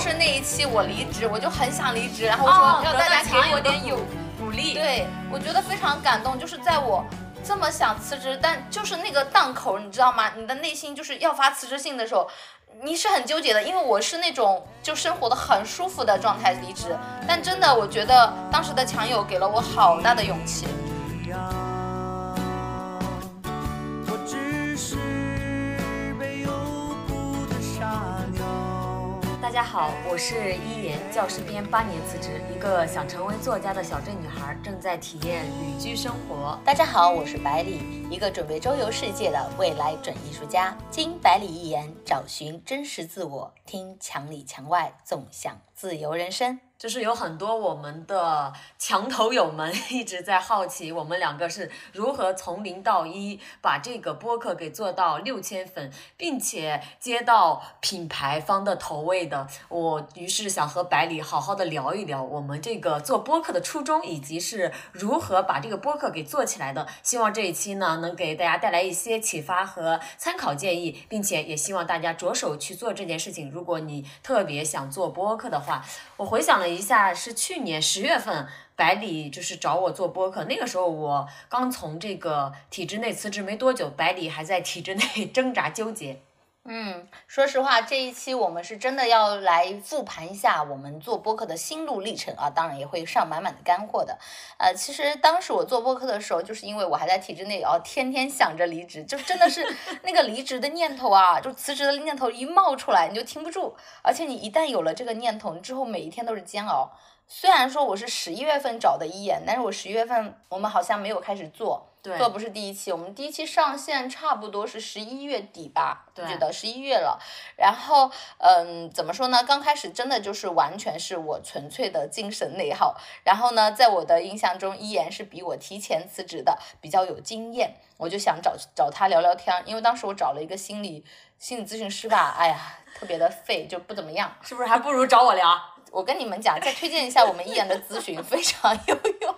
时那一期我离职，我就很想离职，然后说让大家给我点有 鼓励。对，我觉得非常感动，就是在我这么想辞职，但就是那个档口，你知道吗？你的内心就是要发辞职信的时候，你是很纠结的，因为我是那种就生活的很舒服的状态离职，但真的，我觉得当时的强友给了我好大的勇气。大家好，我是一言，教师编八年辞职，一个想成为作家的小镇女孩，正在体验旅居生活。大家好，我是百里，一个准备周游世界的未来准艺术家。经百里一言，找寻真实自我，听墙里墙外，纵享自由人生。就是有很多我们的墙头友们 一直在好奇，我们两个是如何从零到一把这个播客给做到六千粉，并且接到品牌方的投喂的。我于是想和百里好好的聊一聊我们这个做播客的初衷，以及是如何把这个播客给做起来的。希望这一期呢能给大家带来一些启发和参考建议，并且也希望大家着手去做这件事情。如果你特别想做播客的话，我回想了。一下是去年十月份，百里就是找我做播客，那个时候我刚从这个体制内辞职没多久，百里还在体制内 挣扎纠结。嗯，说实话，这一期我们是真的要来复盘一下我们做播客的心路历程啊，当然也会上满满的干货的。呃，其实当时我做播客的时候，就是因为我还在体制内，然后天天想着离职，就真的是 那个离职的念头啊，就辞职的念头一冒出来，你就停不住。而且你一旦有了这个念头，之后每一天都是煎熬。虽然说我是十一月份找的一眼，但是我十一月份我们好像没有开始做。做不是第一期，我们第一期上线差不多是十一月底吧，记得十一月了。然后，嗯，怎么说呢？刚开始真的就是完全是我纯粹的精神内耗。然后呢，在我的印象中，依言是比我提前辞职的，比较有经验。我就想找找他聊聊天，因为当时我找了一个心理心理咨询师吧，哎呀，特别的废，就不怎么样，是不是？还不如找我聊。我跟你们讲，再推荐一下我们依言的咨询，非常有用，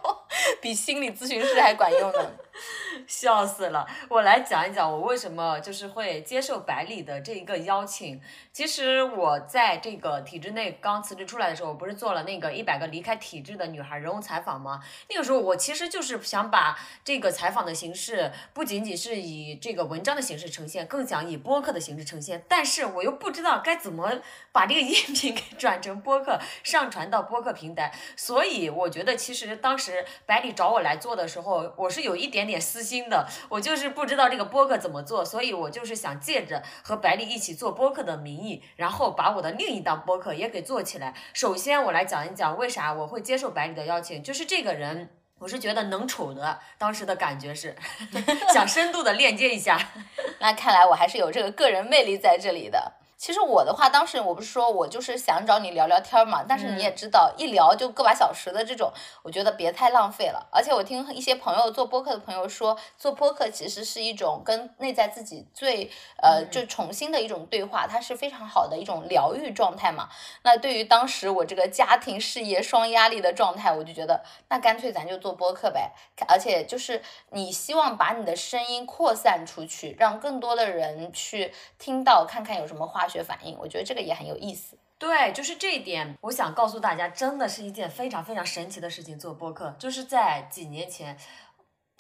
比心理咨询师还管用呢。笑死了！我来讲一讲我为什么就是会接受百里的这一个邀请。其实我在这个体制内刚辞职出来的时候，我不是做了那个一百个离开体制的女孩人物采访吗？那个时候我其实就是想把这个采访的形式不仅仅是以这个文章的形式呈现，更想以播客的形式呈现。但是我又不知道该怎么把这个音频给 转成播客，上传到播客平台。所以我觉得其实当时百里找我来做的时候，我是有一点点。点私心的，我就是不知道这个播客怎么做，所以我就是想借着和百里一起做播客的名义，然后把我的另一档播客也给做起来。首先，我来讲一讲为啥我会接受百里的邀请，就是这个人，我是觉得能处的，当时的感觉是 想深度的链接一下。那看来我还是有这个个人魅力在这里的。其实我的话，当时我不是说我就是想找你聊聊天嘛，但是你也知道，一聊就个把小时的这种，我觉得别太浪费了。而且我听一些朋友做播客的朋友说，做播客其实是一种跟内在自己最呃就重新的一种对话，它是非常好的一种疗愈状态嘛。那对于当时我这个家庭事业双压力的状态，我就觉得那干脆咱就做播客呗。而且就是你希望把你的声音扩散出去，让更多的人去听到，看看有什么话。学反应，我觉得这个也很有意思。对，就是这一点，我想告诉大家，真的是一件非常非常神奇的事情。做播客，就是在几年前。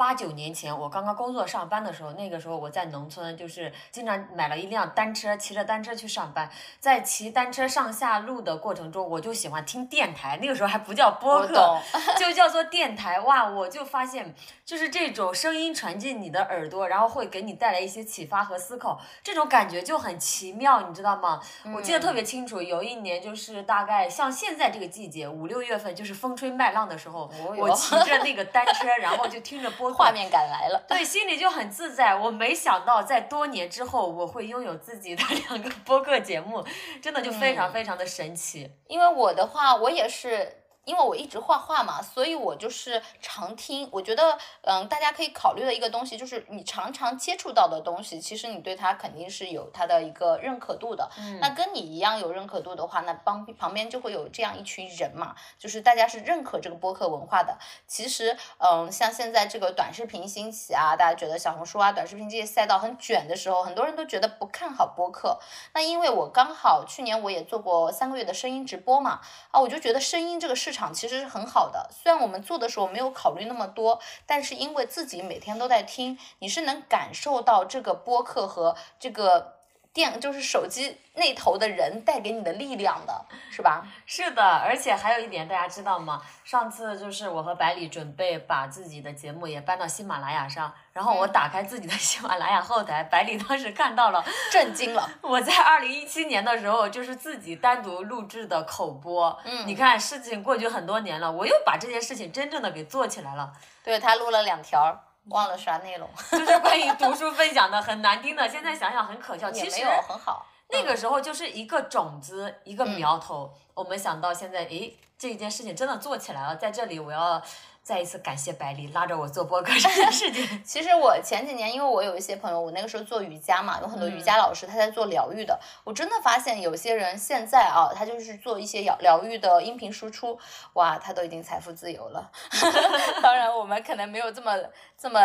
八九年前，我刚刚工作上班的时候，那个时候我在农村，就是经常买了一辆单车，骑着单车去上班。在骑单车上下路的过程中，我就喜欢听电台，那个时候还不叫播客，就叫做电台。哇，我就发现，就是这种声音传进你的耳朵，然后会给你带来一些启发和思考，这种感觉就很奇妙，你知道吗？我记得特别清楚，有一年就是大概像现在这个季节，五六月份，就是风吹麦浪的时候，我骑着那个单车，然后就听着播。画面感来了，对，心里就很自在。我没想到在多年之后，我会拥有自己的两个播客节目，真的就非常非常的神奇。因为我的话，我也是因为我一直画画嘛，所以我就是常听。我觉得，嗯，大家可以考虑的一个东西就是，你常常接触到的东西，其实你对它肯定是有它的一个认可度的。嗯。那跟你一样有认可度的话，那帮旁边就会有这样一群人嘛，就是大家是认可这个播客文化的。其实，嗯，像现在这个短视频兴起啊，大家觉得小红书啊、短视频这些赛道很卷的时候，很多人都觉得不看好播客。那因为我刚好去年我也做过三个月的声音直播嘛，啊，我就觉得声音这个场其实是很好的。虽然我们做的时候没有考虑那么多，但是因为自己每天都在听，你是能感受到这个播客和这个。电就是手机那头的人带给你的力量的，是吧？是的，而且还有一点，大家知道吗？上次就是我和百里准备把自己的节目也搬到喜马拉雅上，然后我打开自己的喜马拉雅后台，百里当时看到了，震惊了。我在二零一七年的时候就是自己单独录制的口播，嗯，你看事情过去很多年了，我又把这件事情真正的给做起来了。对他录了两条。忘了啥内容，就是关于读书分享的，很难听的。现在想想很可笑，其实很好。那个时候就是一个种子，一个苗头。我们想到现在，诶，这件事情真的做起来了。在这里，我要。再一次感谢百里拉着我做播客这件事情。其实我前几年，因为我有一些朋友，我那个时候做瑜伽嘛，有很多瑜伽老师他在做疗愈的。我真的发现有些人现在啊，他就是做一些疗疗愈的音频输出，哇，他都已经财富自由了。当然，我们可能没有这么这么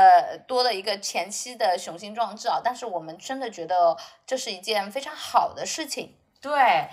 多的一个前期的雄心壮志啊，但是我们真的觉得这是一件非常好的事情。对，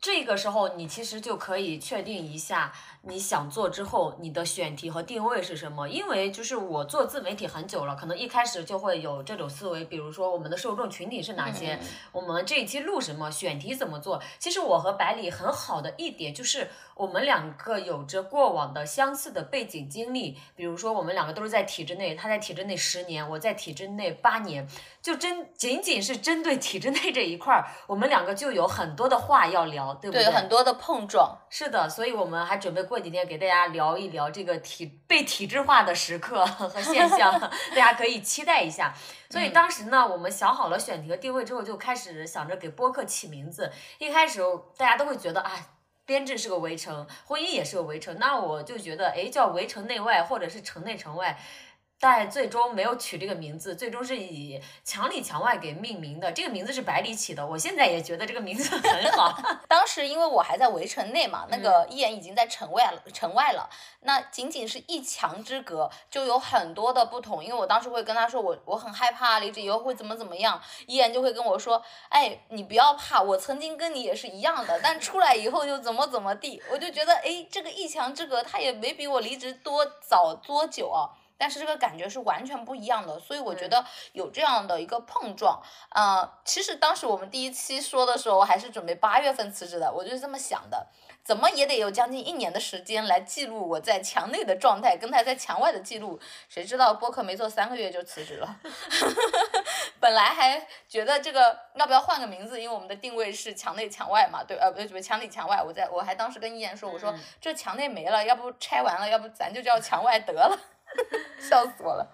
这个时候你其实就可以确定一下。你想做之后，你的选题和定位是什么？因为就是我做自媒体很久了，可能一开始就会有这种思维，比如说我们的受众群体是哪些，我们这一期录什么，选题怎么做。其实我和百里很好的一点就是，我们两个有着过往的相似的背景经历，比如说我们两个都是在体制内，他在体制内十年，我在体制内八年，就针仅仅是针对体制内这一块儿，我们两个就有很多的话要聊，对不对？对，很多的碰撞。是的，所以我们还准备。过几天给大家聊一聊这个体被体制化的时刻和现象，大家可以期待一下。所以当时呢，我们想好了选题和定位之后，就开始想着给播客起名字。一开始大家都会觉得啊，编制是个围城，婚姻也是个围城，那我就觉得哎，叫围城内外，或者是城内城外。但最终没有取这个名字，最终是以墙里墙外给命名的。这个名字是百里起的，我现在也觉得这个名字很好。当时因为我还在围城内嘛，那个一言已经在城外了，城外了。那仅仅是一墙之隔，就有很多的不同。因为我当时会跟他说，我我很害怕离职以后会怎么怎么样。一言就会跟我说，哎，你不要怕，我曾经跟你也是一样的，但出来以后就怎么怎么地。我就觉得，哎，这个一墙之隔，他也没比我离职多早多久啊。但是这个感觉是完全不一样的，所以我觉得有这样的一个碰撞。呃，其实当时我们第一期说的时候，我还是准备八月份辞职的，我就是这么想的，怎么也得有将近一年的时间来记录我在墙内的状态，跟他在墙外的记录。谁知道播客没做三个月就辞职了，本来还觉得这个要不要换个名字，因为我们的定位是墙内墙外嘛，对，呃，不不，墙里墙外。我在我还当时跟一言说，我说这墙内没了，要不拆完了，要不咱就叫墙外得了。笑死我了。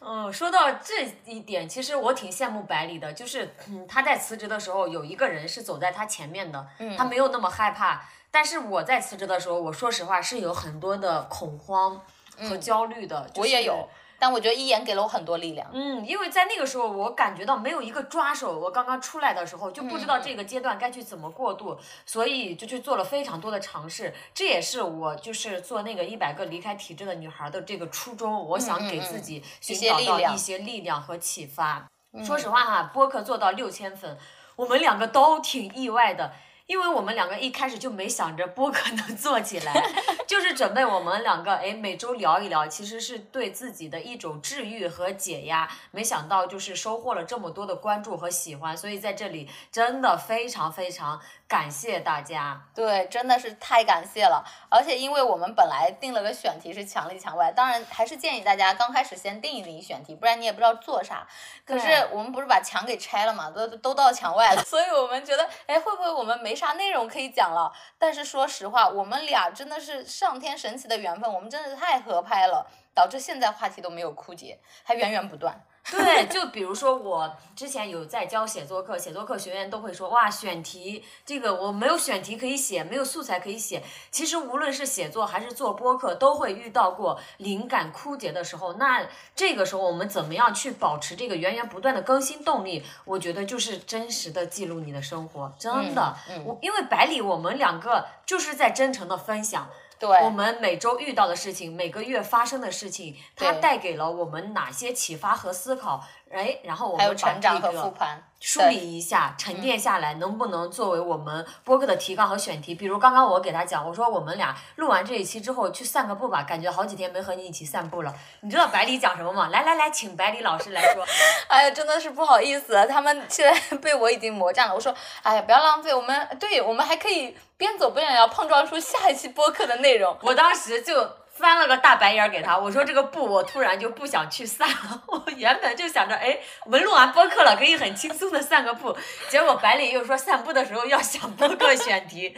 嗯，说到这一点，其实我挺羡慕百里的，就是他在辞职的时候，有一个人是走在他前面的，他没有那么害怕。但是我在辞职的时候，我说实话是有很多的恐慌和焦虑的。我也有。但我觉得一言给了我很多力量。嗯，因为在那个时候，我感觉到没有一个抓手。我刚刚出来的时候就不知道这个阶段该去怎么过渡，所以就去做了非常多的尝试。这也是我就是做那个一百个离开体制的女孩的这个初衷。我想给自己寻找到一些力量和启发。说实话哈，播客做到六千粉，我们两个都挺意外的。因为我们两个一开始就没想着播客能 做起来，就是准备我们两个哎每周聊一聊，其实是对自己的一种治愈和解压。没想到就是收获了这么多的关注和喜欢，所以在这里真的非常非常。感谢大家，对，真的是太感谢了。而且因为我们本来定了个选题是墙里墙外，当然还是建议大家刚开始先定一定选题，不然你也不知道做啥。可是我们不是把墙给拆了嘛，都都到墙外了，所以我们觉得，哎，会不会我们没啥内容可以讲了？但是说实话，我们俩真的是上天神奇的缘分，我们真的是太合拍了，导致现在话题都没有枯竭，还源源不断。对，就比如说我之前有在教写作课，写作课学员都会说，哇，选题这个我没有选题可以写，没有素材可以写。其实无论是写作还是做播客，都会遇到过灵感枯竭的时候。那这个时候我们怎么样去保持这个源源不断的更新动力？我觉得就是真实的记录你的生活，真的。我因为百里，我们两个就是在真诚的分享。我们每周遇到的事情，每个月发生的事情，它带给了我们哪些启发和思考？哎，然后我们把这个梳理一下，沉淀下来，能不能作为我们播客的提纲和选题？比如刚刚我给他讲，我说我们俩录完这一期之后去散个步吧，感觉好几天没和你一起散步了。你知道百里讲什么吗？来来来，请百里老师来说。哎呀，真的是不好意思，他们现在 被我已经魔障了。我说，哎呀，不要浪费，我们对我们还可以边走边聊，碰撞出下一期播客的内容。我当时就。翻了个大白眼给他，我说这个步我突然就不想去散了。我原本就想着，哎，我们录完播客了，可以很轻松的散个步。结果百里又说散步的时候要想播客选题。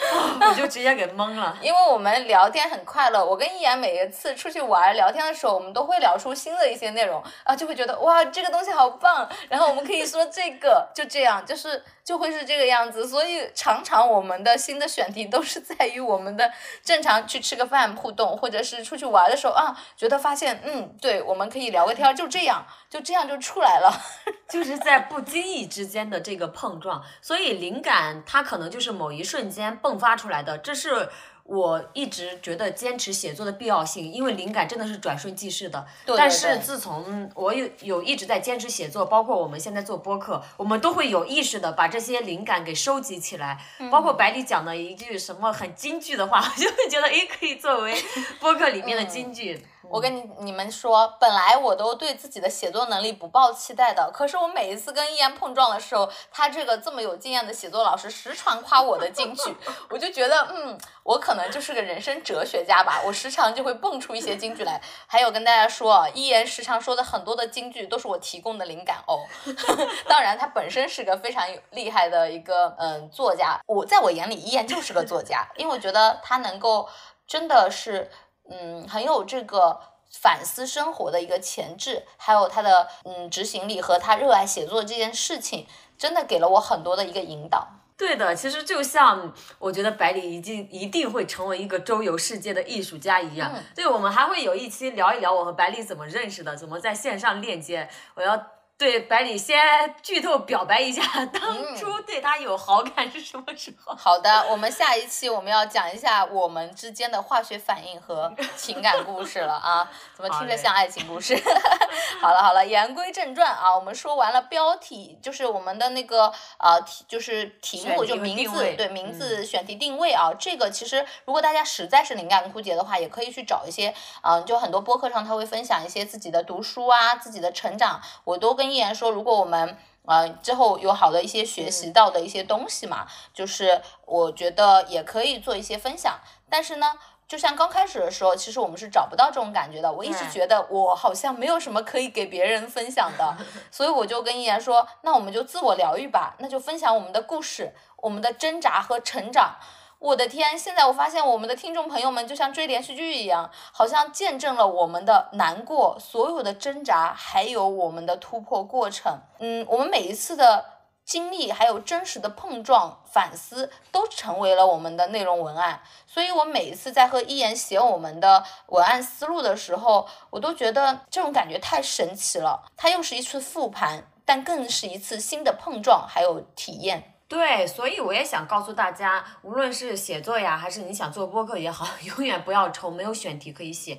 我就直接给懵了，因为我们聊天很快乐。我跟一言每一次出去玩聊天的时候，我们都会聊出新的一些内容啊，就会觉得哇，这个东西好棒，然后我们可以说这个，就这样，就是就会是这个样子。所以常常我们的新的选题都是在于我们的正常去吃个饭互动，或者是出去玩的时候啊，觉得发现嗯，对，我们可以聊个天，就这样，就这样就出来了，就是在不经意之间的这个碰撞。所以灵感它可能就是某一瞬间迸发出来的，这是我一直觉得坚持写作的必要性，因为灵感真的是转瞬即逝的。但是自从我有有一直在坚持写作，包括我们现在做播客，我们都会有意识的把这些灵感给收集起来。包括百里讲的一句什么很金句的话，我就会觉得诶，可以作为播客里面的金句。我跟你你们说，本来我都对自己的写作能力不抱期待的，可是我每一次跟一言碰撞的时候，他这个这么有经验的写作老师时常夸我的金句，我就觉得，嗯，我可能就是个人生哲学家吧，我时常就会蹦出一些金句来。还有跟大家说，一言时常说的很多的金句都是我提供的灵感哦。当然，他本身是个非常厉害的一个嗯作家，我在我眼里一言就是个作家，因为我觉得他能够真的是。嗯，很有这个反思生活的一个潜质，还有他的嗯执行力和他热爱写作这件事情，真的给了我很多的一个引导。对的，其实就像我觉得百里已经一定会成为一个周游世界的艺术家一样。对，我们还会有一期聊一聊我和百里怎么认识的，怎么在线上链接。我要。对百里先剧透表白一下，当初对他有好感是什么时候？好的，我们下一期我们要讲一下我们之间的化学反应和情感故事了啊！怎么听着像爱情故事？好了好了，言归正传啊，我们说完了标题，就是我们的那个呃题，就是题目就名字，对名字选题定位啊。这个其实如果大家实在是灵感枯竭的话，也可以去找一些嗯，就很多播客上他会分享一些自己的读书啊，自己的成长，我都跟。依然说，如果我们呃之后有好的一些学习到的一些东西嘛，就是我觉得也可以做一些分享。但是呢，就像刚开始的时候，其实我们是找不到这种感觉的。我一直觉得我好像没有什么可以给别人分享的，所以我就跟依然说，那我们就自我疗愈吧，那就分享我们的故事，我们的挣扎和成长。我的天！现在我发现我们的听众朋友们就像追连续剧一样，好像见证了我们的难过、所有的挣扎，还有我们的突破过程。嗯，我们每一次的经历，还有真实的碰撞、反思，都成为了我们的内容文案。所以，我每一次在和一言写我们的文案思路的时候，我都觉得这种感觉太神奇了。它又是一次复盘，但更是一次新的碰撞，还有体验。对，所以我也想告诉大家，无论是写作呀，还是你想做播客也好，永远不要愁没有选题可以写，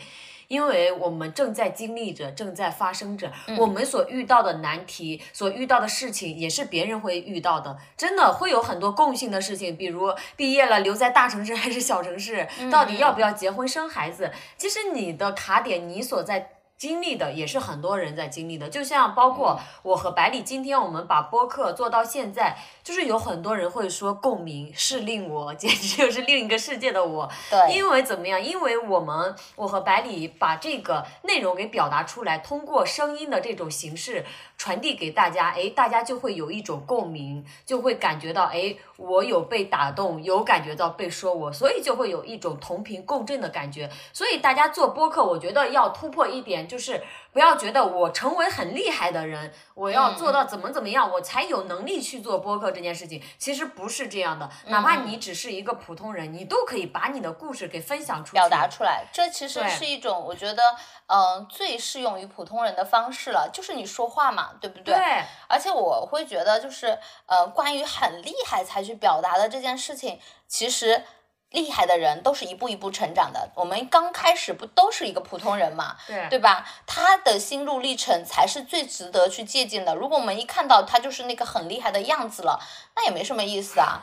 因为我们正在经历着，正在发生着，我们所遇到的难题，所遇到的事情，也是别人会遇到的，真的会有很多共性的事情，比如毕业了留在大城市还是小城市，到底要不要结婚生孩子，其实你的卡点，你所在。经历的也是很多人在经历的，就像包括我和百里，今天我们把播客做到现在，就是有很多人会说共鸣是令我 简直就是另一个世界的我。对，因为怎么样？因为我们我和百里把这个内容给表达出来，通过声音的这种形式传递给大家，哎，大家就会有一种共鸣，就会感觉到哎，我有被打动，有感觉到被说我，所以就会有一种同频共振的感觉。所以大家做播客，我觉得要突破一点。就是不要觉得我成为很厉害的人，我要做到怎么怎么样，我才有能力去做播客这件事情。其实不是这样的，哪怕你只是一个普通人，你都可以把你的故事给分享出去，表达出来。这其实是一种我觉得，嗯，最适用于普通人的方式了，就是你说话嘛，对不对？对。而且我会觉得，就是，呃，关于很厉害才去表达的这件事情，其实。厉害的人都是一步一步成长的。我们刚开始不都是一个普通人嘛，对对吧？他的心路历程才是最值得去借鉴的。如果我们一看到他就是那个很厉害的样子了，那也没什么意思啊。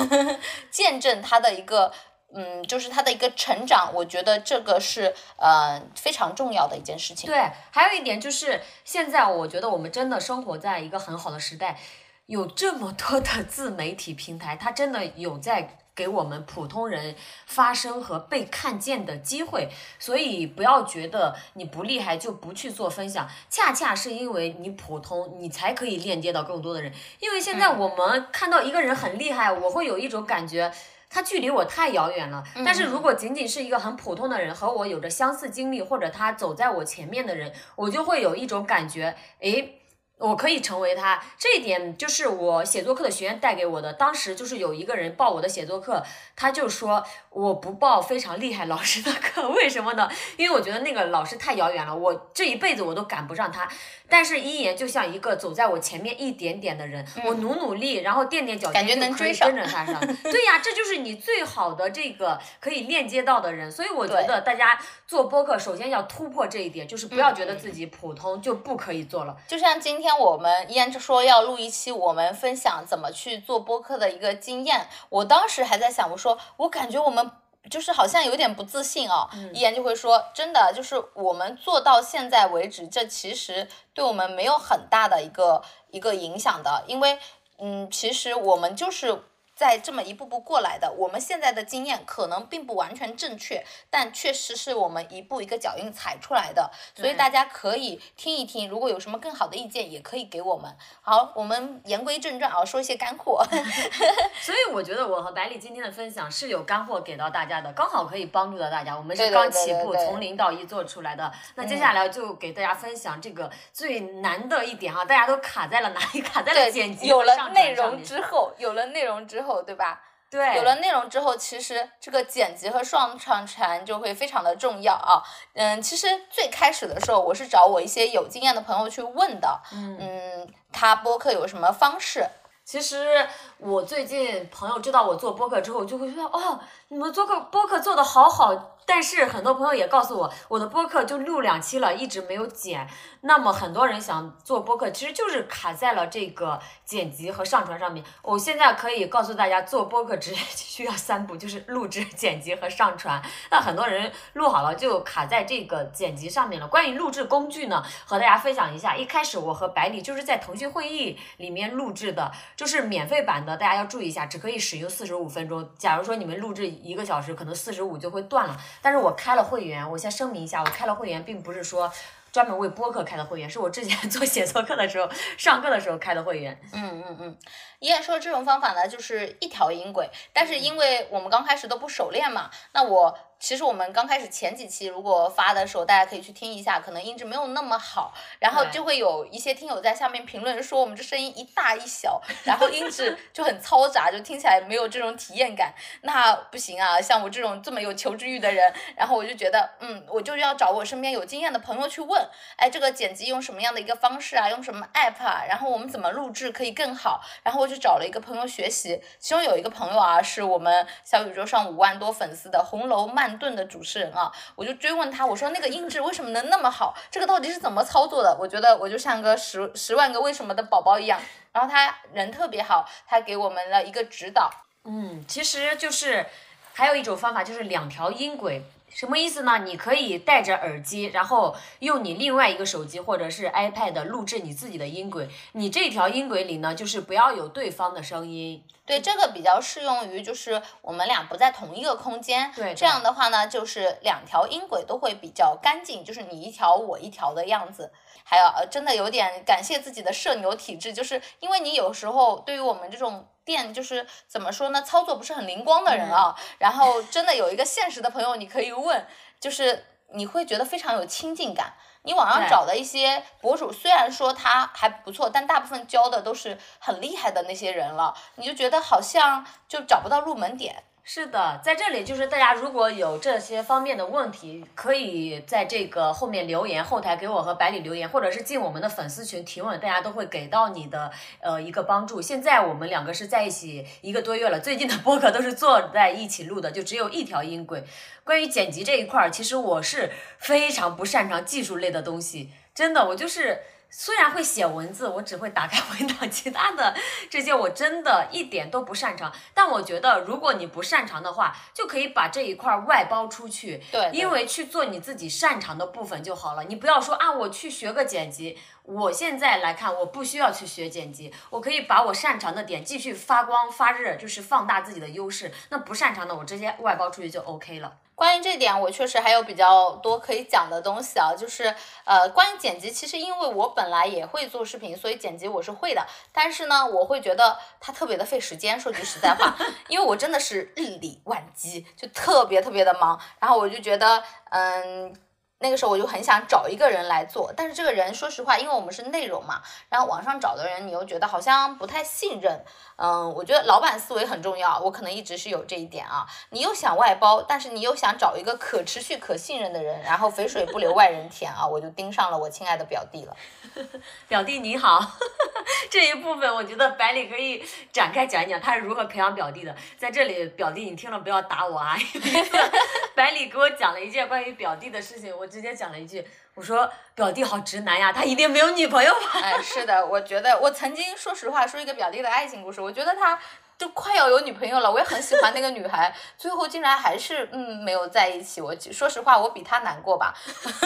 见证他的一个，嗯，就是他的一个成长，我觉得这个是呃非常重要的一件事情。对，还有一点就是现在我觉得我们真的生活在一个很好的时代，有这么多的自媒体平台，它真的有在。给我们普通人发声和被看见的机会，所以不要觉得你不厉害就不去做分享，恰恰是因为你普通，你才可以链接到更多的人。因为现在我们看到一个人很厉害，我会有一种感觉，他距离我太遥远了。但是如果仅仅是一个很普通的人，和我有着相似经历，或者他走在我前面的人，我就会有一种感觉，诶。我可以成为他，这一点就是我写作课的学员带给我的。当时就是有一个人报我的写作课，他就说我不报非常厉害老师的课，为什么呢？因为我觉得那个老师太遥远了，我这一辈子我都赶不上他。但是一言就像一个走在我前面一点点的人，我努努力，然后垫垫脚尖能追跟着他上。对呀，这就是你最好的这个可以链接到的人。所以我觉得大家做播客，首先要突破这一点，就是不要觉得自己普通就不可以做了。就像今天我们依然就说要录一期，我们分享怎么去做播客的一个经验。我当时还在想，我说我感觉我们。就是好像有点不自信哦，一言就会说，真的就是我们做到现在为止，这其实对我们没有很大的一个一个影响的，因为嗯，其实我们就是。在这么一步步过来的，我们现在的经验可能并不完全正确，但确实是我们一步一个脚印踩出来的，所以大家可以听一听，如果有什么更好的意见，也可以给我们。好，我们言归正传啊，说一些干货。所以我觉得我和百里今天的分享是有干货给到大家的，刚好可以帮助到大家。我们是刚起步，从零到一做出来的。那接下来就给大家分享这个最难的一点哈，大家都卡在了哪里？卡在了剪辑有了内容之后，有了内容之后。对吧？对，有了内容之后，其实这个剪辑和上传就会非常的重要啊。嗯，其实最开始的时候，我是找我一些有经验的朋友去问的。嗯，他播客有什么方式？其实我最近朋友知道我做播客之后，就会说哦，你们做客播客做的好好。但是很多朋友也告诉我，我的播客就录两期了，一直没有剪。那么很多人想做播客，其实就是卡在了这个剪辑和上传上面。我现在可以告诉大家，做播客只 需要三步，就是录制、剪辑和上传。那很多人录好了就卡在这个剪辑上面了。关于录制工具呢，和大家分享一下。一开始我和百里就是在腾讯会议里面录制的，就是免费版的，大家要注意一下，只可以使用四十五分钟。假如说你们录制一个小时，可能四十五就会断了。但是我开了会员，我先声明一下，我开了会员，并不是说专门为播客开的会员，是我之前 做写作课的时候上课的时候开的会员。嗯嗯嗯，依然说这种方法呢，就是一条音轨，但是因为我们刚开始都不熟练嘛，那我。其实我们刚开始前几期如果发的时候，大家可以去听一下，可能音质没有那么好，然后就会有一些听友在下面评论说我们这声音一大一小，然后音质就很嘈杂，就听起来没有这种体验感。那不行啊，像我这种这么有求知欲的人，然后我就觉得，嗯，我就要找我身边有经验的朋友去问，哎，这个剪辑用什么样的一个方式啊？用什么 app 啊？然后我们怎么录制可以更好？然后我就找了一个朋友学习，其中有一个朋友啊，是我们小宇宙上五万多粉丝的红楼顿。的主持人啊，我就追问他，我说那个音质为什么能那么好？这个到底是怎么操作的？我觉得我就像个十十万个为什么的宝宝一样。然后他人特别好，他给我们了一个指导。嗯，其实就是还有一种方法，就是两条音轨。什么意思呢？你可以戴着耳机，然后用你另外一个手机或者是 iPad 录制你自己的音轨。你这条音轨里呢，就是不要有对方的声音。对，这个比较适用于就是我们俩不在同一个空间。对，这样的话呢，就是两条音轨都会比较干净，就是你一条我一条的样子。还有，呃，真的有点感谢自己的社牛体质，就是因为你有时候对于我们这种。店就是怎么说呢？操作不是很灵光的人啊，然后真的有一个现实的朋友，你可以问，就是你会觉得非常有亲近感。你网上找的一些博主，虽然说他还不错，但大部分教的都是很厉害的那些人了，你就觉得好像就找不到入门点。是的，在这里就是大家如果有这些方面的问题，可以在这个后面留言，后台给我和百里留言，或者是进我们的粉丝群提问，大家都会给到你的呃一个帮助。现在我们两个是在一起一个多月了，最近的播客都是坐在一起录的，就只有一条音轨。关于剪辑这一块儿，其实我是非常不擅长技术类的东西，真的，我就是。虽然会写文字，我只会打开文档，其他的这些我真的一点都不擅长。但我觉得，如果你不擅长的话，就可以把这一块外包出去。对，因为去做你自己擅长的部分就好了。你不要说啊，我去学个剪辑。我现在来看，我不需要去学剪辑，我可以把我擅长的点继续发光发热，就是放大自己的优势。那不擅长的，我直接外包出去就 OK 了。关于这点，我确实还有比较多可以讲的东西啊，就是呃，关于剪辑，其实因为我本来也会做视频，所以剪辑我是会的。但是呢，我会觉得它特别的费时间。说句实在话，因为我真的是日理万机，就特别特别的忙。然后我就觉得，嗯。那个时候我就很想找一个人来做，但是这个人说实话，因为我们是内容嘛，然后网上找的人你又觉得好像不太信任，嗯，我觉得老板思维很重要，我可能一直是有这一点啊。你又想外包，但是你又想找一个可持续、可信任的人，然后肥水不流外人田啊，我就盯上了我亲爱的表弟了。表弟你好，这一部分我觉得百里可以展开讲一讲他是如何培养表弟的。在这里，表弟你听了不要打我啊！百里给我讲了一件关于表弟的事情，我直接讲了一句，我说表弟好直男呀，他一定没有女朋友吧？哎，是的，我觉得我曾经说实话说一个表弟的爱情故事，我觉得他。就快要有女朋友了，我也很喜欢那个女孩，最后竟然还是嗯没有在一起。我说实话，我比她难过吧。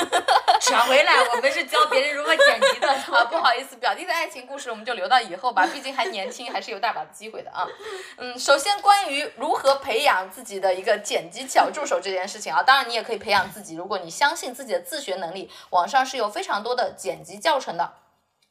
转回来，我们是教别人如何剪辑的。啊，不好意思，表弟的爱情故事我们就留到以后吧，毕竟还年轻，还是有大把的机会的啊。嗯，首先关于如何培养自己的一个剪辑小助手这件事情啊，当然你也可以培养自己，如果你相信自己的自学能力，网上是有非常多的剪辑教程的。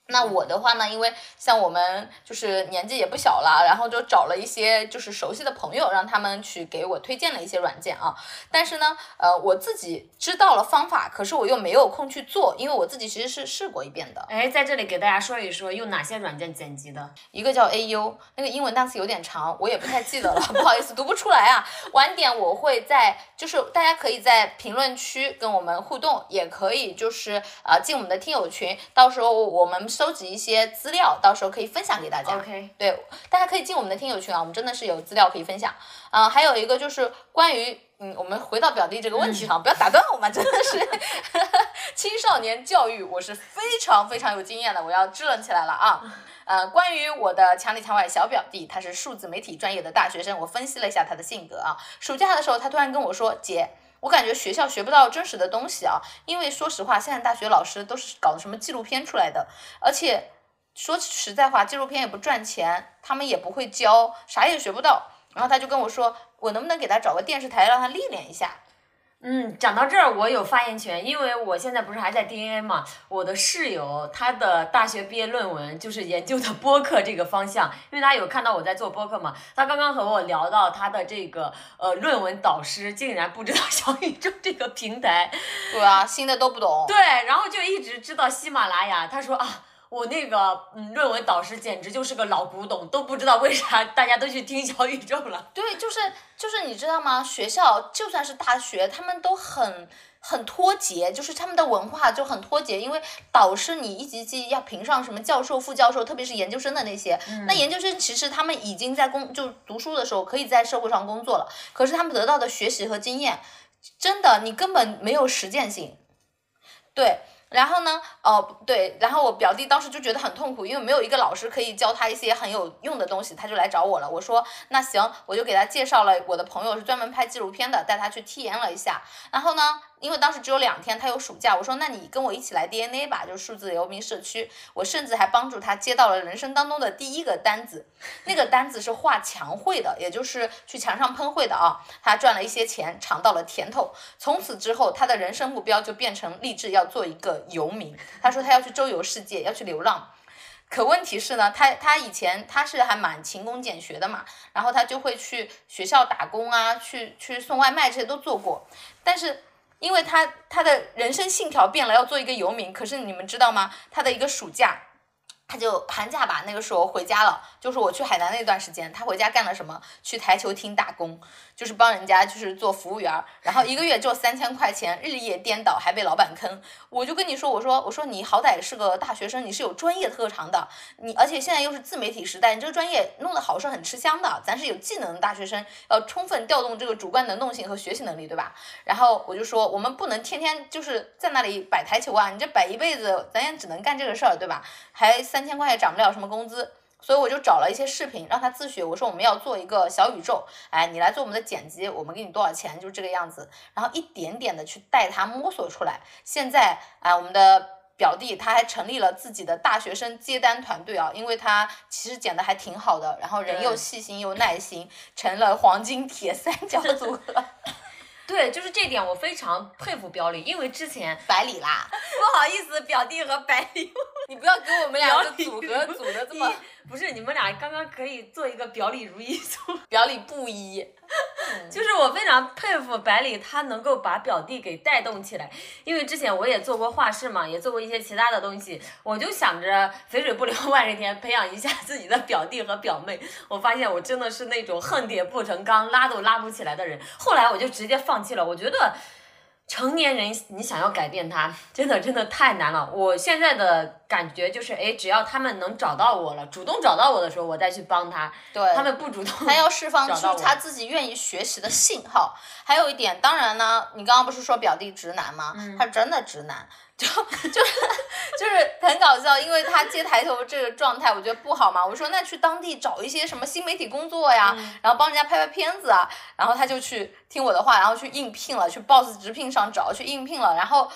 那我的话呢，因为像我们就是年纪也不小了，然后就找了一些就是熟悉的朋友，让他们去给我推荐了一些软件啊。但是呢，呃，我自己知道了方法，可是我又没有空去做，因为我自己其实是试过一遍的。哎，在这里给大家说一说用哪些软件剪辑的。一个叫 AU，那个英文单词有点长，我也不太记得了，不好意思，读不出来啊。晚点我会在，就是大家可以在评论区跟我们互动，也可以就是呃进我们的听友群，到时候我们。收集一些资料，到时候可以分享给大家。OK，对，大家可以进我们的听友群啊，我们真的是有资料可以分享。嗯，还有一个就是关于，嗯，我们回到表弟这个问题哈，不要打断我嘛，真的是青少年教育，我是非常非常有经验的，我要支棱起来了啊。呃，关于我的墙里墙外小表弟，他是数字媒体专业的大学生，我分析了一下他的性格啊。暑假的时候，他突然跟我说，姐。我感觉学校学不到真实的东西啊，因为说实话，现在大学老师都是搞的什么纪录片出来的，而且说实在话，纪录片也不赚钱，他们也不会教，啥也学不到。然后他就跟我说，我能不能给他找个电视台让他历练一下？嗯，讲到这儿我有发言权，因为我现在不是还在 DNA 嘛。我的室友他的大学毕业论文就是研究的播客这个方向，因为他有看到我在做播客嘛。他刚刚和我聊到他的这个呃论文导师竟然不知道 小宇宙这个平台，对啊，新的都不懂。对，然后就一直知道喜马拉雅。他说啊。我那个嗯，论文导师简直就是个老古董，都不知道为啥大家都去听小宇宙了。对，就是就是你知道吗？学校就算是大学，他们都很很脱节，就是他们的文化就很脱节。因为导师你一级级要评上什么教授、副教授，特别是研究生的那些，那研究生其实他们已经在工就读书的时候可以在社会上工作了，可是他们得到的学习和经验，真的你根本没有实践性。对。然后呢？哦，对，然后我表弟当时就觉得很痛苦，因为没有一个老师可以教他一些很有用的东西，他就来找我了。我说那行，我就给他介绍了我的朋友是专门拍纪录片的，带他去体验了一下。然后呢？因为当时只有两天，他有暑假，我说那你跟我一起来 DNA 吧，就是数字游民社区。我甚至还帮助他接到了人生当中的第一个单子，那个单子是画墙绘的，也就是去墙上喷绘的啊。他赚了一些钱，尝到了甜头。从此之后，他的人生目标就变成立志要做一个游民。他说他要去周游世界，要去流浪。可问题是呢，他他以前他是还蛮勤工俭学的嘛，然后他就会去学校打工啊，去去送外卖这些都做过，但是。因为他他的人生信条变了，要做一个游民。可是你们知道吗？他的一个暑假。他就寒假吧，那个时候回家了，就是我去海南那段时间，他回家干了什么？去台球厅打工，就是帮人家就是做服务员，然后一个月就三千块钱，日夜颠倒，还被老板坑。我就跟你说，我说我说你好歹是个大学生，你是有专业特长的，你而且现在又是自媒体时代，你这个专业弄得好是很吃香的。咱是有技能的大学生，要充分调动这个主观能动性和学习能力，对吧？然后我就说，我们不能天天就是在那里摆台球啊，你这摆一辈子，咱也只能干这个事儿，对吧？还。三千块也涨不了什么工资，所以我就找了一些视频让他自学。我说我们要做一个小宇宙，哎，你来做我们的剪辑，我们给你多少钱，就是这个样子。然后一点点的去带他摸索出来。现在啊，我们的表弟他还成立了自己的大学生接单团队啊，因为他其实剪的还挺好的，然后人又细心又耐心，成了黄金铁三角组合。对，就是这点我非常佩服表里，因为之前百里啦，不好意思，表弟和百里，你不要给我们俩的组合组的这么，不是你们俩刚刚可以做一个表里如一组，表里不一。就是我非常佩服百里，他能够把表弟给带动起来。因为之前我也做过画室嘛，也做过一些其他的东西，我就想着肥水不流外人田，培养一下自己的表弟和表妹。我发现我真的是那种恨铁不成钢，拉都拉不起来的人。后来我就直接放弃了，我觉得。成年人，你想要改变他，真的真的太难了。我现在的感觉就是，哎，只要他们能找到我了，主动找到我的时候，我再去帮他。对，他们不主动，他要释放出他自己愿意学习的信号。还有一点，当然呢，你刚刚不是说表弟直男吗？他真的直男。就就是就是很搞笑，因为他接抬头这个状态，我觉得不好嘛。我说那去当地找一些什么新媒体工作呀，然后帮人家拍拍片子啊。然后他就去听我的话，然后去应聘了，去 Boss 直聘上找去应聘了。然后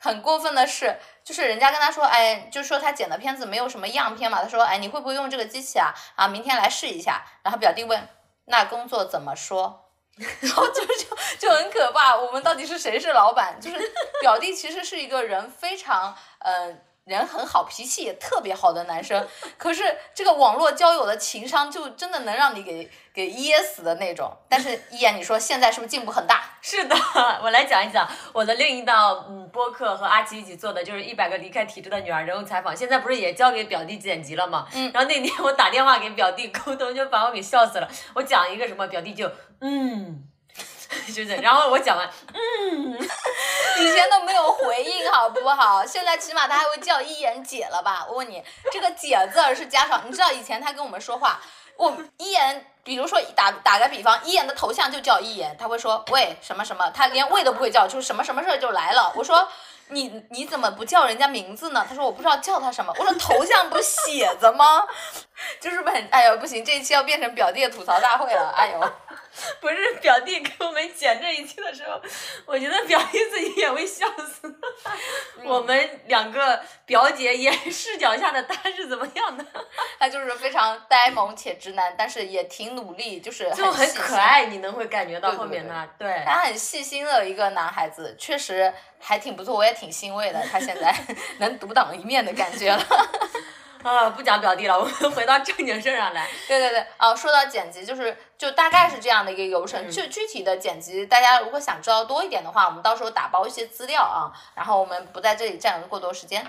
很过分的是，就是人家跟他说，哎，就说他剪的片子没有什么样片嘛。他说，哎，你会不会用这个机器啊？啊，明天来试一下。然后表弟问，那工作怎么说？然后就就就很可怕，我们到底是谁是老板？就是表弟其实是一个人非常嗯人很好，脾气也特别好的男生，可是这个网络交友的情商就真的能让你给给噎死的那种。但是一言你说现在是不是进步很大？是的，我来讲一讲我的另一档嗯播客和阿奇一起做的就是一百个离开体制的女儿人物采访，现在不是也交给表弟剪辑了吗？嗯。然后那天我打电话给表弟沟通，就把我给笑死了。我讲一个什么，表弟就。嗯，就是，然后我讲完，嗯，以前都没有回应，好不好？现在起码他还会叫一言姐了吧？我问你，这个姐字是加上，你知道以前他跟我们说话，我一言，比如说打打个比方，一言的头像就叫一言，他会说喂什么什么，他连喂都不会叫，就是什么什么事儿就来了。我说你你怎么不叫人家名字呢？他说我不知道叫他什么。我说头像不写着吗？就是不很，哎呦不行，这一期要变成表弟的吐槽大会了，哎呦。不是表弟给我们剪这一期的时候，我觉得表弟自己也会笑死。我们两个表姐演视角下的他是怎么样的？他就是非常呆萌且直男，但是也挺努力，就是就很可爱。你能会感觉到后面的，对他很细心的一个男孩子，确实还挺不错，我也挺欣慰的。他现在 能独当一面的感觉了。啊，不讲表弟了，我们 回到正经事上来。对对对，啊，说到剪辑，就是就大概是这样的一个流程。具具体的剪辑，大家如果想知道多一点的话，我们到时候打包一些资料啊，然后我们不在这里占用过多时间。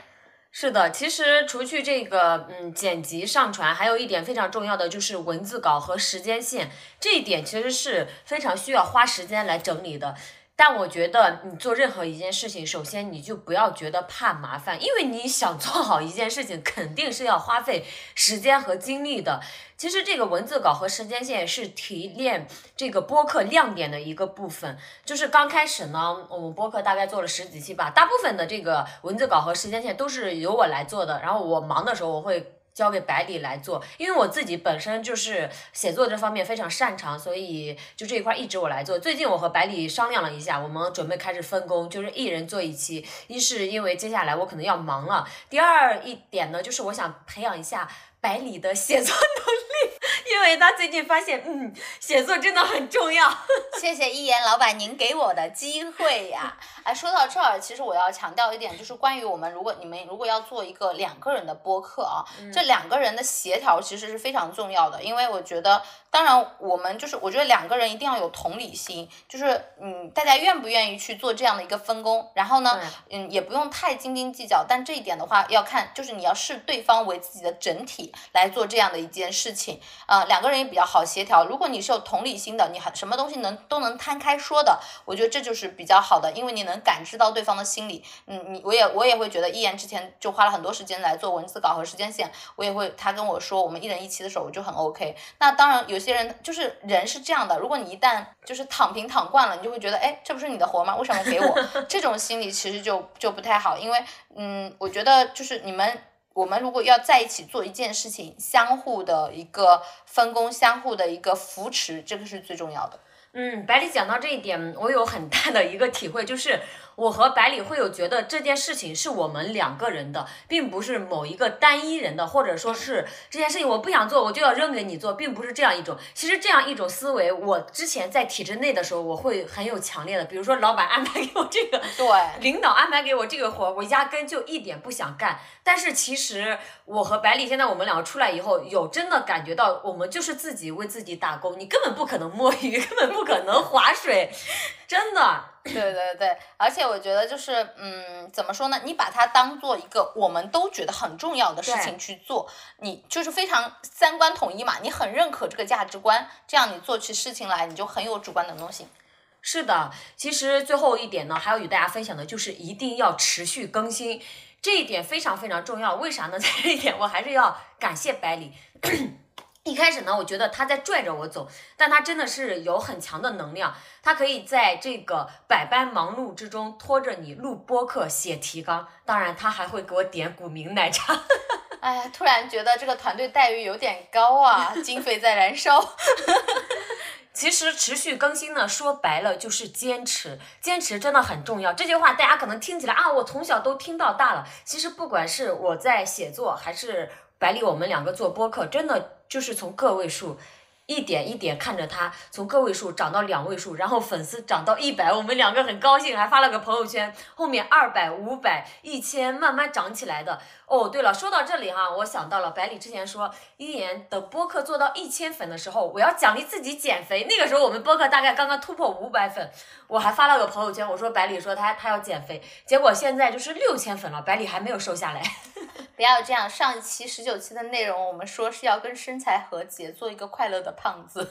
是的，其实除去这个嗯剪辑上传，还有一点非常重要的就是文字稿和时间线，这一点其实是非常需要花时间来整理的。但我觉得你做任何一件事情，首先你就不要觉得怕麻烦，因为你想做好一件事情，肯定是要花费时间和精力的。其实这个文字稿和时间线是提炼这个播客亮点的一个部分。就是刚开始呢，我们播客大概做了十几期吧，大部分的这个文字稿和时间线都是由我来做的。然后我忙的时候，我会。交给百里来做，因为我自己本身就是写作这方面非常擅长，所以就这一块一直我来做。最近我和百里商量了一下，我们准备开始分工，就是一人做一期。一是因为接下来我可能要忙了，第二一点呢，就是我想培养一下百里的写作能力，因为他最近发现，嗯，写作真的很重要。谢谢一言老板您给我的机会呀！哎，说到这儿，其实我要强调一点，就是关于我们如果你们如果要做一个两个人的播客啊，这两个人的协调其实是非常重要的，因为我觉得。当然，我们就是我觉得两个人一定要有同理心，就是嗯，大家愿不愿意去做这样的一个分工？然后呢，嗯，也不用太斤斤计较。但这一点的话，要看就是你要视对方为自己的整体来做这样的一件事情。呃，两个人也比较好协调。如果你是有同理心的，你很什么东西能都能摊开说的，我觉得这就是比较好的，因为你能感知到对方的心理。嗯，你我也我也会觉得，一言之前就花了很多时间来做文字稿和时间线，我也会他跟我说我们一人一期的时候，我就很 OK。那当然有些人就是人是这样的，如果你一旦就是躺平躺惯了，你就会觉得，哎，这不是你的活吗？为什么给我？这种心理其实就就不太好，因为，嗯，我觉得就是你们我们如果要在一起做一件事情，相互的一个分工，相互的一个扶持，这个是最重要的。嗯，百里讲到这一点，我有很大的一个体会，就是我和百里会有觉得这件事情是我们两个人的，并不是某一个单一人的，或者说是 这件事情我不想做，我就要扔给你做，并不是这样一种。其实这样一种思维，我之前在体制内的时候，我会很有强烈的，比如说老板安排给我这个，对，领导安排给我这个活，我压根就一点不想干。但是其实我和百里现在我们两个出来以后，有真的感觉到，我们就是自己为自己打工，你根本不可能摸鱼，根本不。可能划水，真的，对对对，而且我觉得就是，嗯，怎么说呢？你把它当做一个我们都觉得很重要的事情去做，你就是非常三观统一嘛，你很认可这个价值观，这样你做起事情来你就很有主观能动性。是的，其实最后一点呢，还要与大家分享的就是一定要持续更新，这一点非常非常重要。为啥呢？在 这一点，我还是要感谢百里。一开始呢，我觉得他在拽着我走，但他真的是有很强的能量，他可以在这个百般忙碌之中拖着你录播客、写提纲，当然他还会给我点古茗奶茶。哎呀，突然觉得这个团队待遇有点高啊，经费在燃烧。其实持续更新呢，说白了就是坚持，坚持真的很重要。这句话大家可能听起来啊，我从小都听到大了。其实不管是我在写作，还是百里我们两个做播客，真的。就是从个位数。一点一点看着他从个位数涨到两位数，然后粉丝涨到一百，我们两个很高兴，还发了个朋友圈。后面二百、五百、一千，慢慢涨起来的。哦，对了，说到这里哈，我想到了百里之前说，一言等播客做到一千粉的时候，我要奖励自己减肥。那个时候我们播客大概刚刚突破五百粉，我还发了个朋友圈，我说百里说他他要减肥，结果现在就是六千粉了，百里还没有瘦下来。不要这样，上一期十九期的内容，我们说是要跟身材和解，做一个快乐的。胖子，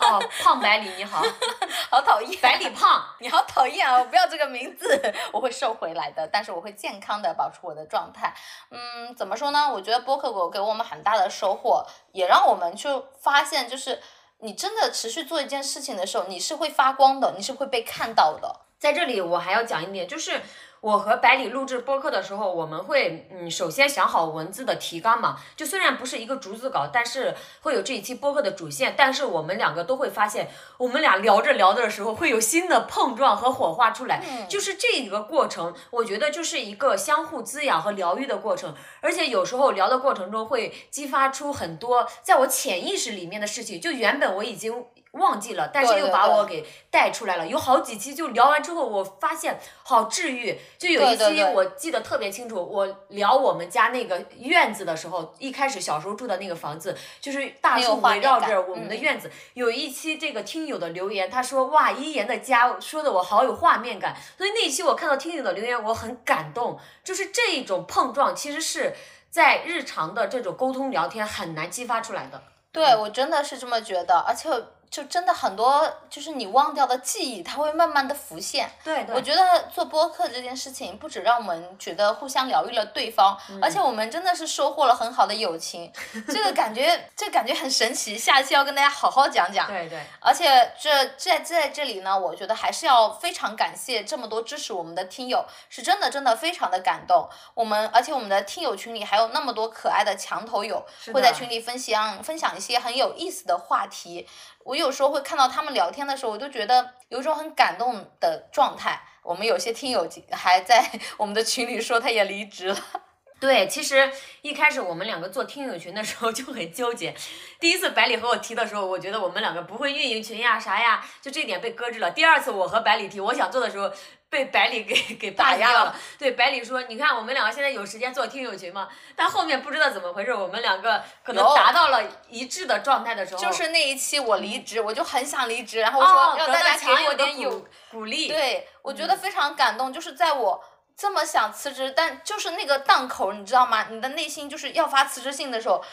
哦，胖百里你好，好讨厌，百里胖，你好讨厌啊！我不要这个名字，我会瘦回来的，但是我会健康的保持我的状态。嗯，怎么说呢？我觉得播客狗给我们很大的收获，也让我们去发现，就是你真的持续做一件事情的时候，你是会发光的，你是会被看到的。在这里，我还要讲一点，就是。我和百里录制播客的时候，我们会嗯，首先想好文字的提纲嘛，就虽然不是一个逐字稿，但是会有这一期播客的主线。但是我们两个都会发现，我们俩聊着聊着的时候，会有新的碰撞和火花出来。就是这一个过程，我觉得就是一个相互滋养和疗愈的过程。而且有时候聊的过程中，会激发出很多在我潜意识里面的事情，就原本我已经。忘记了，但是又把我给带出来了。有好几期就聊完之后，我发现好治愈。就有一期我记得特别清楚，我聊我们家那个院子的时候，一开始小时候住的那个房子，就是大树围绕着我们的院子。有一期这个听友的留言，他说哇，一言的家说的我好有画面感。所以那期我看到听友的留言，我很感动。就是这一种碰撞，其实是在日常的这种沟通聊天很难激发出来的。对我真的是这么觉得，而且。就真的很多，就是你忘掉的记忆，它会慢慢的浮现。对，我觉得做播客这件事情，不止让我们觉得互相疗愈了对方，而且我们真的是收获了很好的友情。这个感觉，这感觉很神奇。下期要跟大家好好讲讲。对对。而且这在在这里呢，我觉得还是要非常感谢这么多支持我们的听友，是真的真的非常的感动。我们而且我们的听友群里还有那么多可爱的墙头友，会在群里分享分享一些很有意思的话题。我有时候会看到他们聊天的时候，我都觉得有一种很感动的状态。我们有些听友还在 我们的群里说他也离职了。对，其实一开始我们两个做听友群的时候就很纠结。第一次百里和我提的时候，我觉得我们两个不会运营群呀啥呀，就这点被搁置了。第二次我和百里提，我想做的时候。被百里给给打压了。对，百里说：“你看，我们两个现在有时间做听友群吗？”但后面不知道怎么回事，我们两个可能达到了一致的状态的时候，就是那一期我离职，我就很想离职，然后说让大家给我点有鼓励。对，我觉得非常感动，就是在我这么想辞职，但就是那个档口，你知道吗？你的内心就是要发辞职信的时候。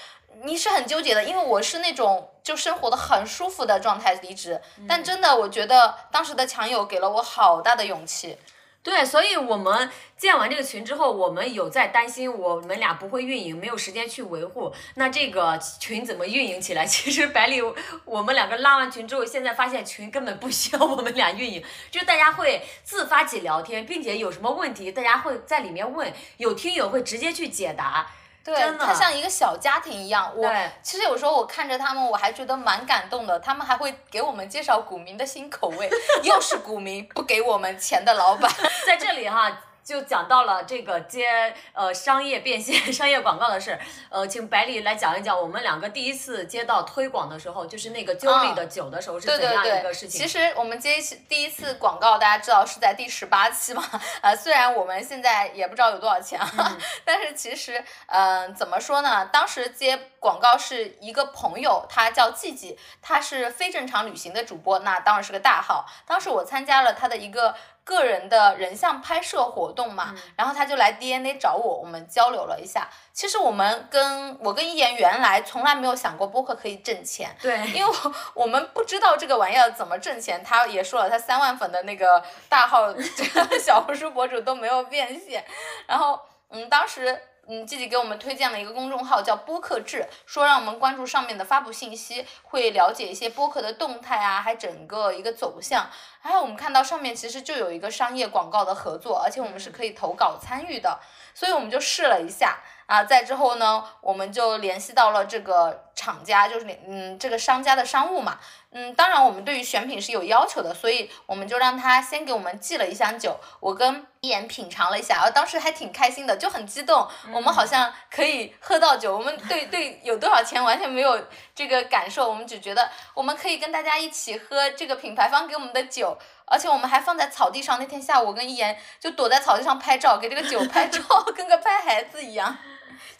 你是很纠结的，因为我是那种就生活的很舒服的状态离职，但真的我觉得当时的强友给了我好大的勇气。对，所以我们建完这个群之后，我们有在担心我们俩不会运营，没有时间去维护。那这个群怎么运营起来？其实百里，我们两个拉完群之后，现在发现群根本不需要我们俩运营，就大家会自发起聊天，并且有什么问题，大家会在里面问，有听友会直接去解答。对，他像一个小家庭一样。我其实有时候我看着他们，我还觉得蛮感动的。他们还会给我们介绍股民的新口味，又是股民不给我们钱的老板，在这里哈。就讲到了这个接呃商业变现、商业广告的事儿，呃，请百里来讲一讲我们两个第一次接到推广的时候，就是那个酒里的酒的时候是怎样一个事情。其实我们接第一次广告，大家知道是在第十八期嘛，呃，虽然我们现在也不知道有多少钱，但是其实嗯，怎么说呢？当时接广告是一个朋友，他叫季季，他是非正常旅行的主播，那当然是个大号。当时我参加了他的一个。个人的人像拍摄活动嘛，然后他就来 DNA 找我，我们交流了一下。其实我们跟我跟一言原来从来没有想过播客可以挣钱，对，因为我我们不知道这个玩意儿怎么挣钱。他也说了，他三万粉的那个大号这个小红书博主都没有变现。然后嗯，当时。嗯，季季给我们推荐了一个公众号，叫播客志，说让我们关注上面的发布信息，会了解一些播客的动态啊，还整个一个走向。还有我们看到上面其实就有一个商业广告的合作，而且我们是可以投稿参与的，所以我们就试了一下。啊，再之后呢，我们就联系到了这个厂家，就是嗯这个商家的商务嘛，嗯，当然我们对于选品是有要求的，所以我们就让他先给我们寄了一箱酒，我跟一言品尝了一下，然后当时还挺开心的，就很激动，我们好像可以喝到酒，我们对对有多少钱完全没有这个感受，我们只觉得我们可以跟大家一起喝这个品牌方给我们的酒，而且我们还放在草地上，那天下午我跟一言就躲在草地上拍照，给这个酒 拍照，跟个拍孩子一样。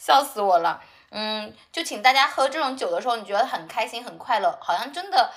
笑死我了，嗯，就请大家喝这种酒的时候，你觉得很开心、很快乐，好像真的，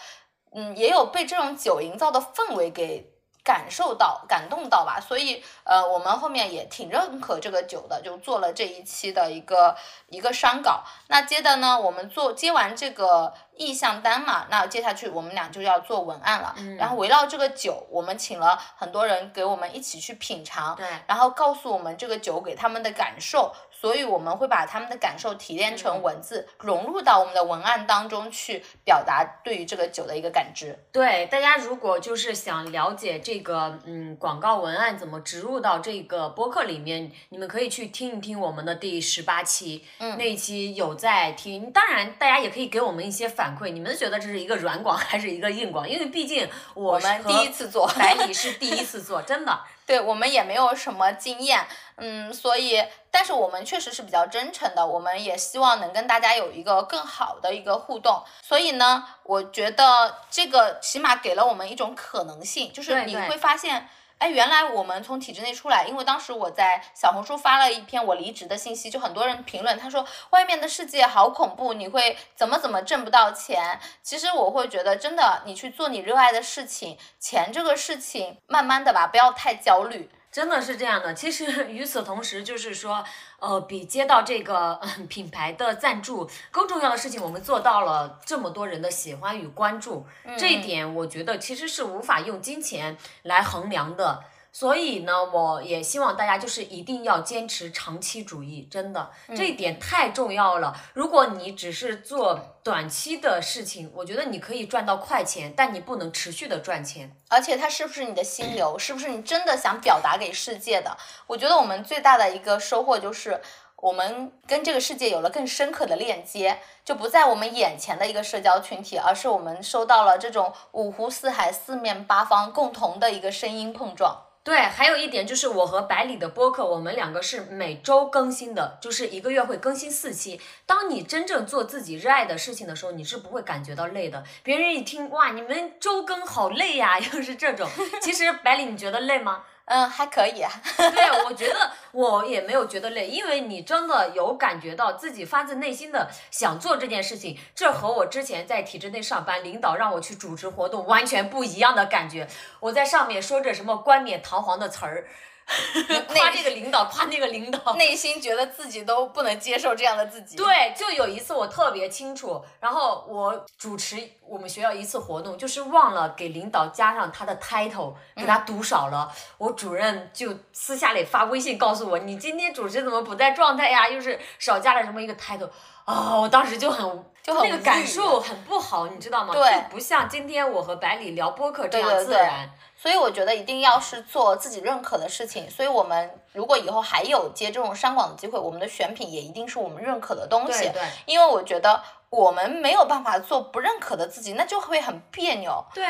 嗯，也有被这种酒营造的氛围给感受到、感动到吧。所以，呃，我们后面也挺认可这个酒的，就做了这一期的一个一个商稿。那接着呢，我们做接完这个。意向单嘛，那接下去我们俩就要做文案了。然后围绕这个酒，我们请了很多人给我们一起去品尝，对，然后告诉我们这个酒给他们的感受。所以我们会把他们的感受提炼成文字，融入到我们的文案当中去，表达对于这个酒的一个感知。对，大家如果就是想了解这个，嗯，广告文案怎么植入到这个播客里面，你们可以去听一听我们的第十八期，嗯，那一期有在听。当然，大家也可以给我们一些反。馈，你们觉得这是一个软广 还是一个硬广？因为毕竟我们第一次做，百里是第一次做，真的，对我们也没有什么经验，嗯，所以，但是我们确实是比较真诚的，我们也希望能跟大家有一个更好的一个互动，所以呢，我觉得这个起码给了我们一种可能性，就是你会发现。哎，原来我们从体制内出来，因为当时我在小红书发了一篇我离职的信息，就很多人评论，他说外面的世界好恐怖，你会怎么怎么挣不到钱？其实我会觉得，真的，你去做你热爱的事情，钱这个事情，慢慢的吧，不要太焦虑。真的是这样的，其实 与此同时，就是说，呃，比接到这个 品牌的赞助更重要的事情，我们做到了这么多人的喜欢与关注，这一点我觉得其实是无法用金钱来衡量的。所以呢，我也希望大家就是一定要坚持长期主义，真的这一点太重要了。如果你只是做短期的事情，我觉得你可以赚到快钱，但你不能持续的赚钱。而且它是不是你的心流，是不是你真的想表达给世界的？我觉得我们最大的一个收获就是，我们跟这个世界有了更深刻的链接，就不在我们眼前的一个社交群体，而是我们收到了这种五湖四海、四面八方共同的一个声音碰撞。对，还有一点就是我和百里的播客，我们两个是每周更新的，就是一个月会更新四期。当你真正做自己热爱的事情的时候，你是不会感觉到累的。别人一听，哇，你们周更好累呀，又是这种。其实百里，你觉得累吗？嗯，还可以啊。对，我觉得我也没有觉得累，因为你真的有感觉到自己发自内心的想做这件事情，这和我之前在体制内上班，领导让我去主持活动完全不一样的感觉。我在上面说着什么冠冕堂皇的词儿。夸这个导，夸那个领导，内心觉得自己都不能接受这样的自己。对，就有一次我特别清楚，然后我主持我们学校一次活动，就是忘了给领导加上他的 title，给他读少了。我主任就私下里发微信告诉我：“你今天主持怎么不在状态呀？又是少加了什么一个 title。”啊，我当时就很就很那个感受很不好，你知道吗？对，不像今天我和百里聊播客这样自然。所以我觉得一定要是做自己认可的事情。所以我们如果以后还有接这种商广的机会，我们的选品也一定是我们认可的东西。对对。因为我觉得。我们没有办法做不认可的自己，那就会很别扭。对，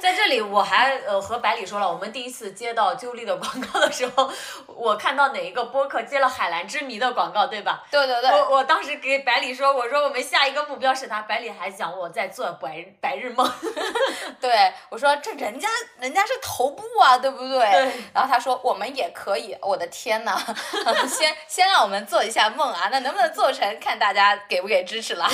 在这里我还呃和百里说了，我们第一次接到揪丽的广告的时候，我看到哪一个播客接了海蓝之谜的广告，对吧？对对对。我我当时给百里说，我说我们下一个目标是他，百里还讲我在做白白日梦。对，我说这人家人家是头部啊，对不对？对。然后他说我们也可以，我的天呐，先先让我们做一下梦啊，那能不能做成，看大家给不给支持了。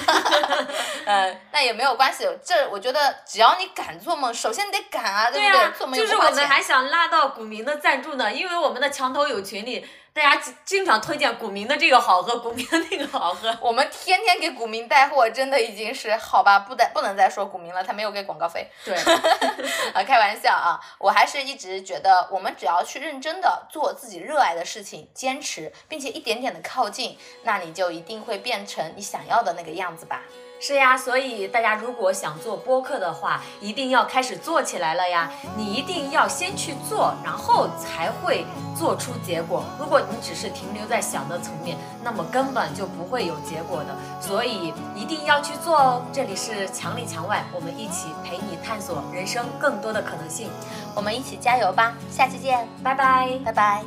嗯，那也没有关系。这我觉得，只要你敢做梦，首先得敢啊，对不对？做梦就是我们还想拉到股民的赞助呢，因为我们的墙头有群里。大家经常推荐股民的这个好喝，股民的那个好喝。我们天天给股民带货，真的已经是好吧？不带不能再说股民了，他没有给广告费。对，啊，开玩笑啊！我还是一直觉得，我们只要去认真的做自己热爱的事情，坚持，并且一点点的靠近，那你就一定会变成你想要的那个样子吧。是呀，所以大家如果想做播客的话，一定要开始做起来了呀！你一定要先去做，然后才会做出结果。如果你只是停留在想的层面，那么根本就不会有结果的。所以一定要去做哦！这里是墙里墙外，我们一起陪你探索人生更多的可能性，我们一起加油吧！下期见，拜拜，拜拜。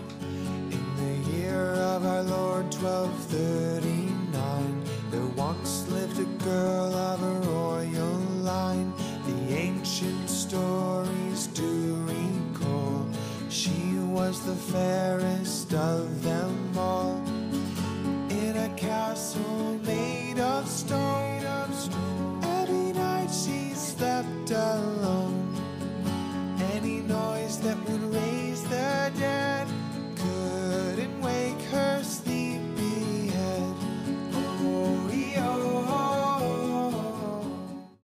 Once lived a girl of a royal line, the ancient stories do recall. She was the fairest of them all. In a castle made of stone, every night she slept alone. Any noise that would raise the dead.